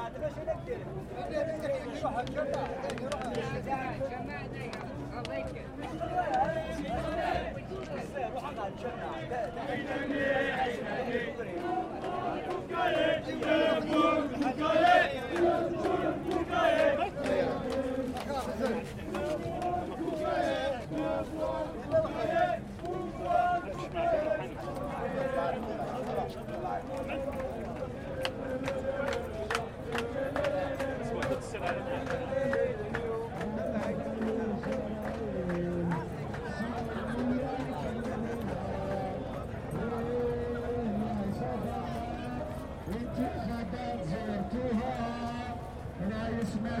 انتخابات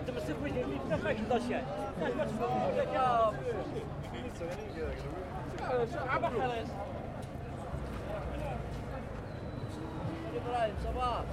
لا تمسك وجهي ما فيك ضشان ما تفهم ولا يا عبا خلاص إبراهيم صباح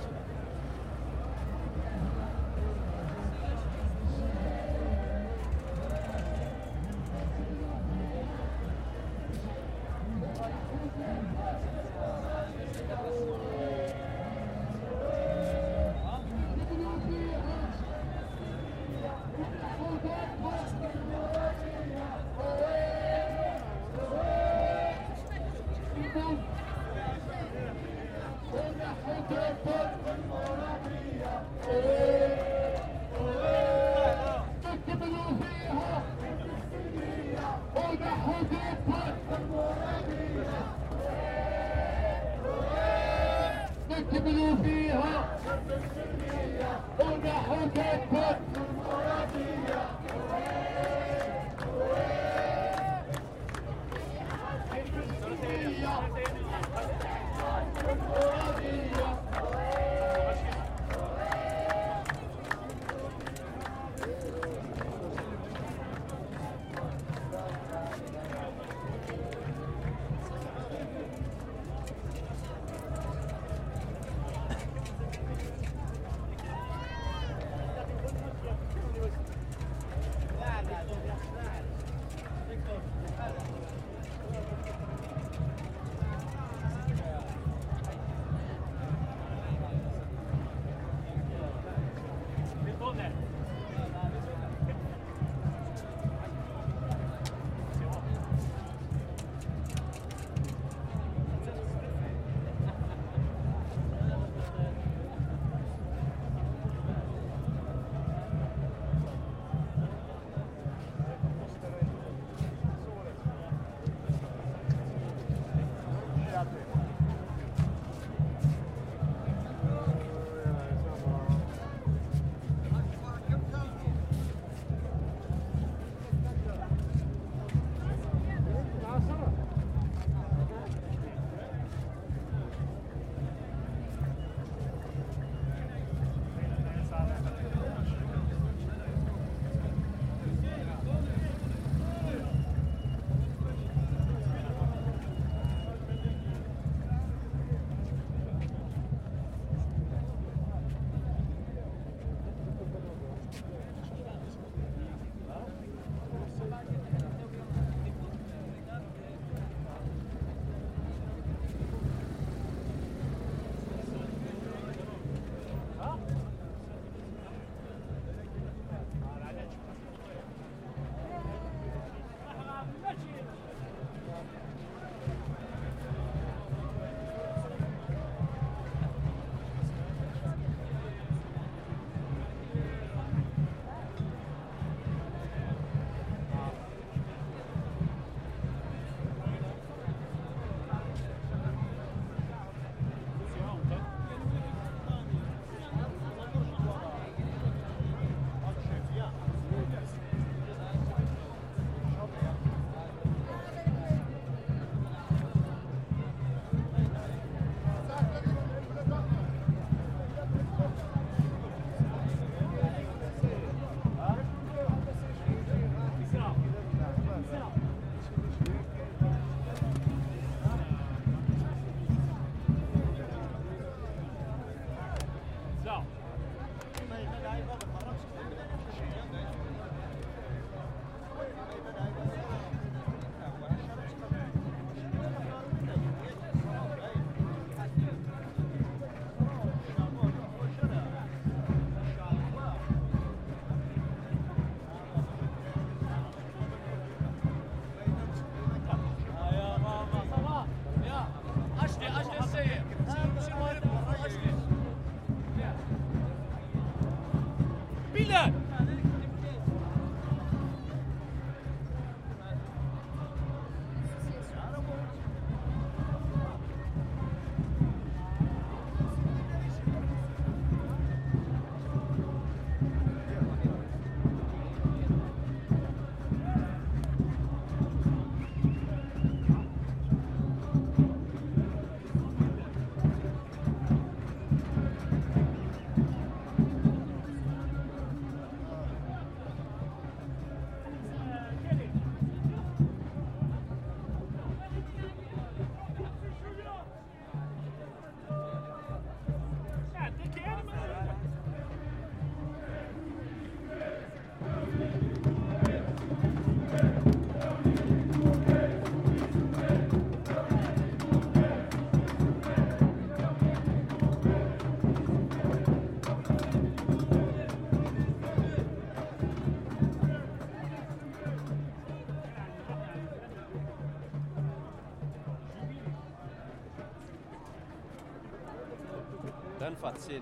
吃一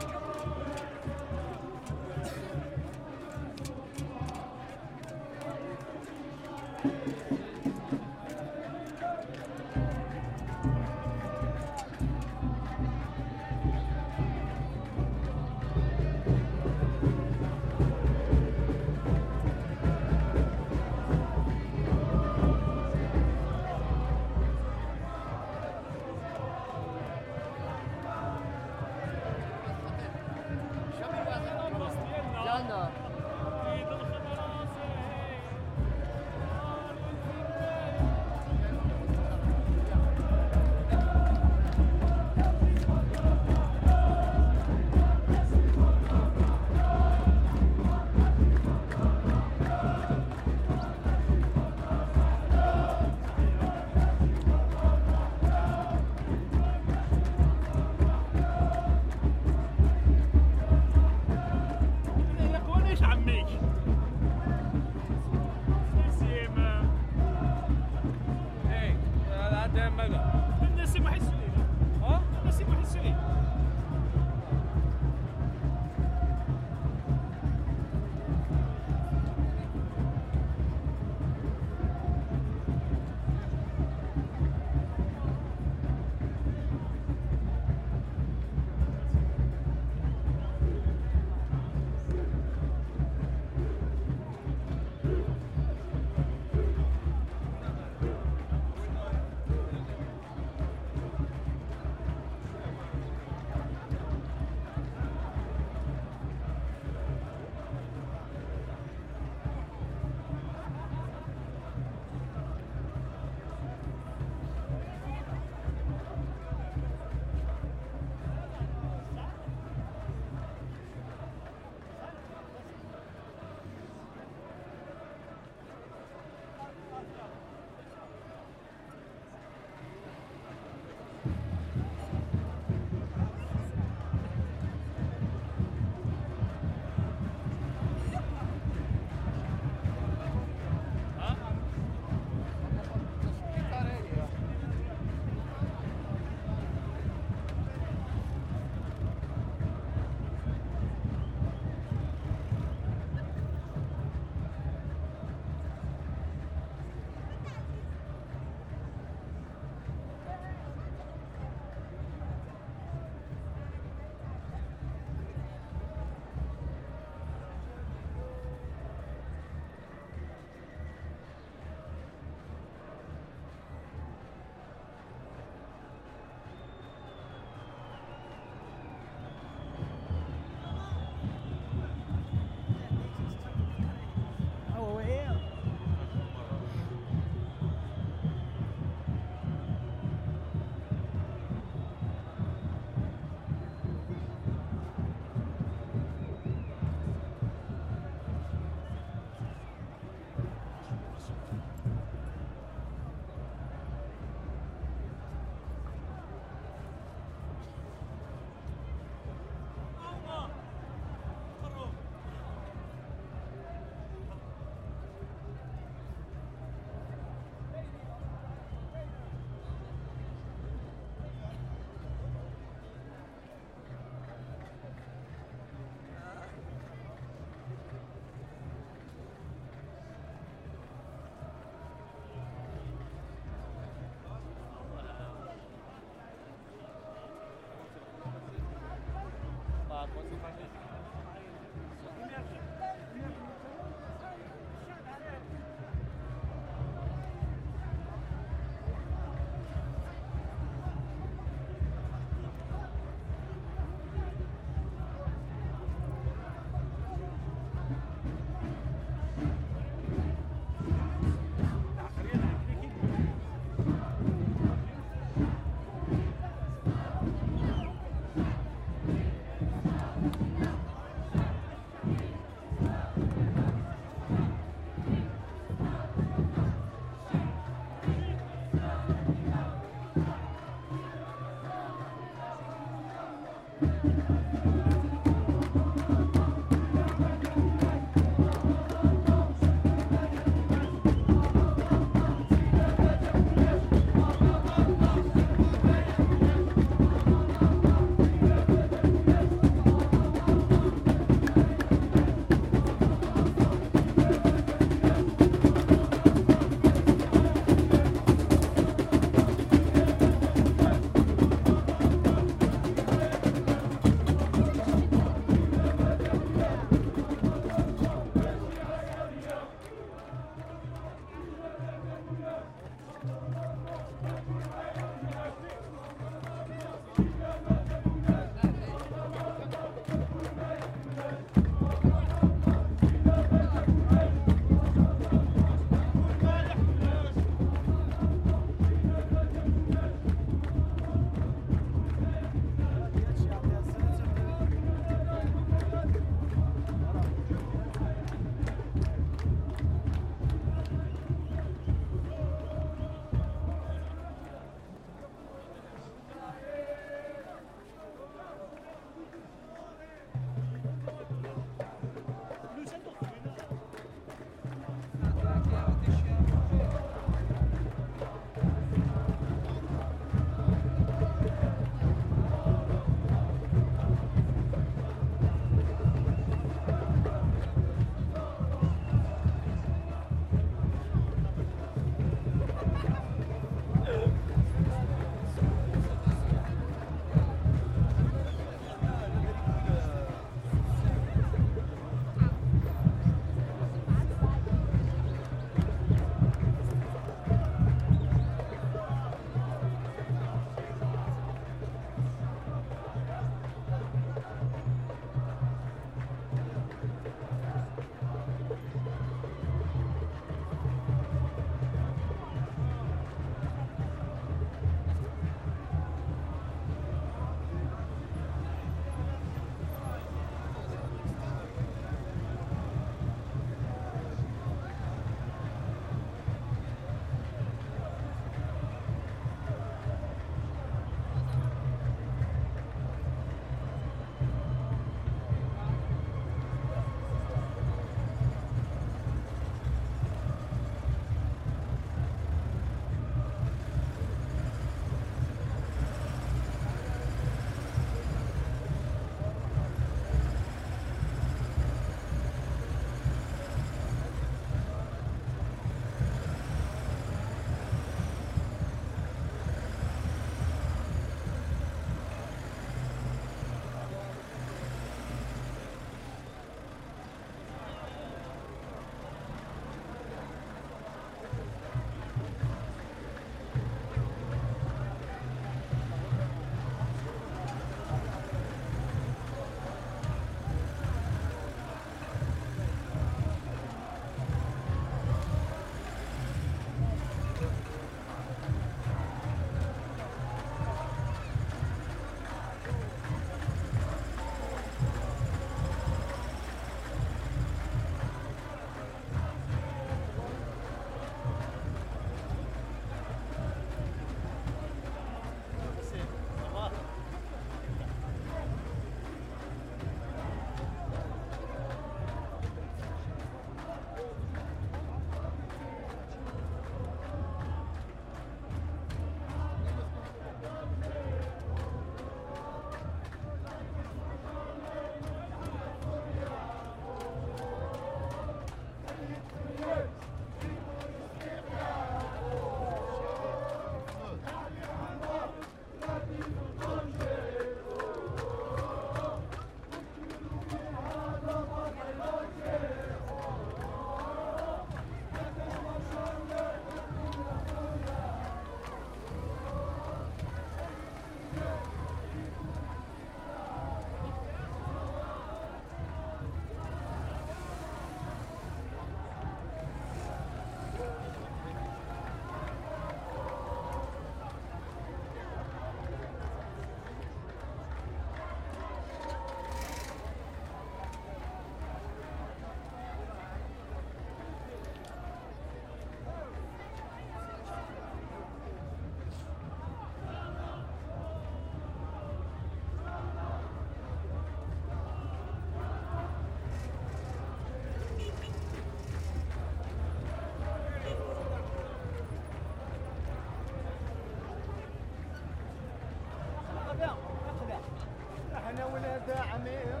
ولاد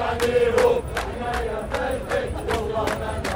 Saba. Rapida, attiva secca.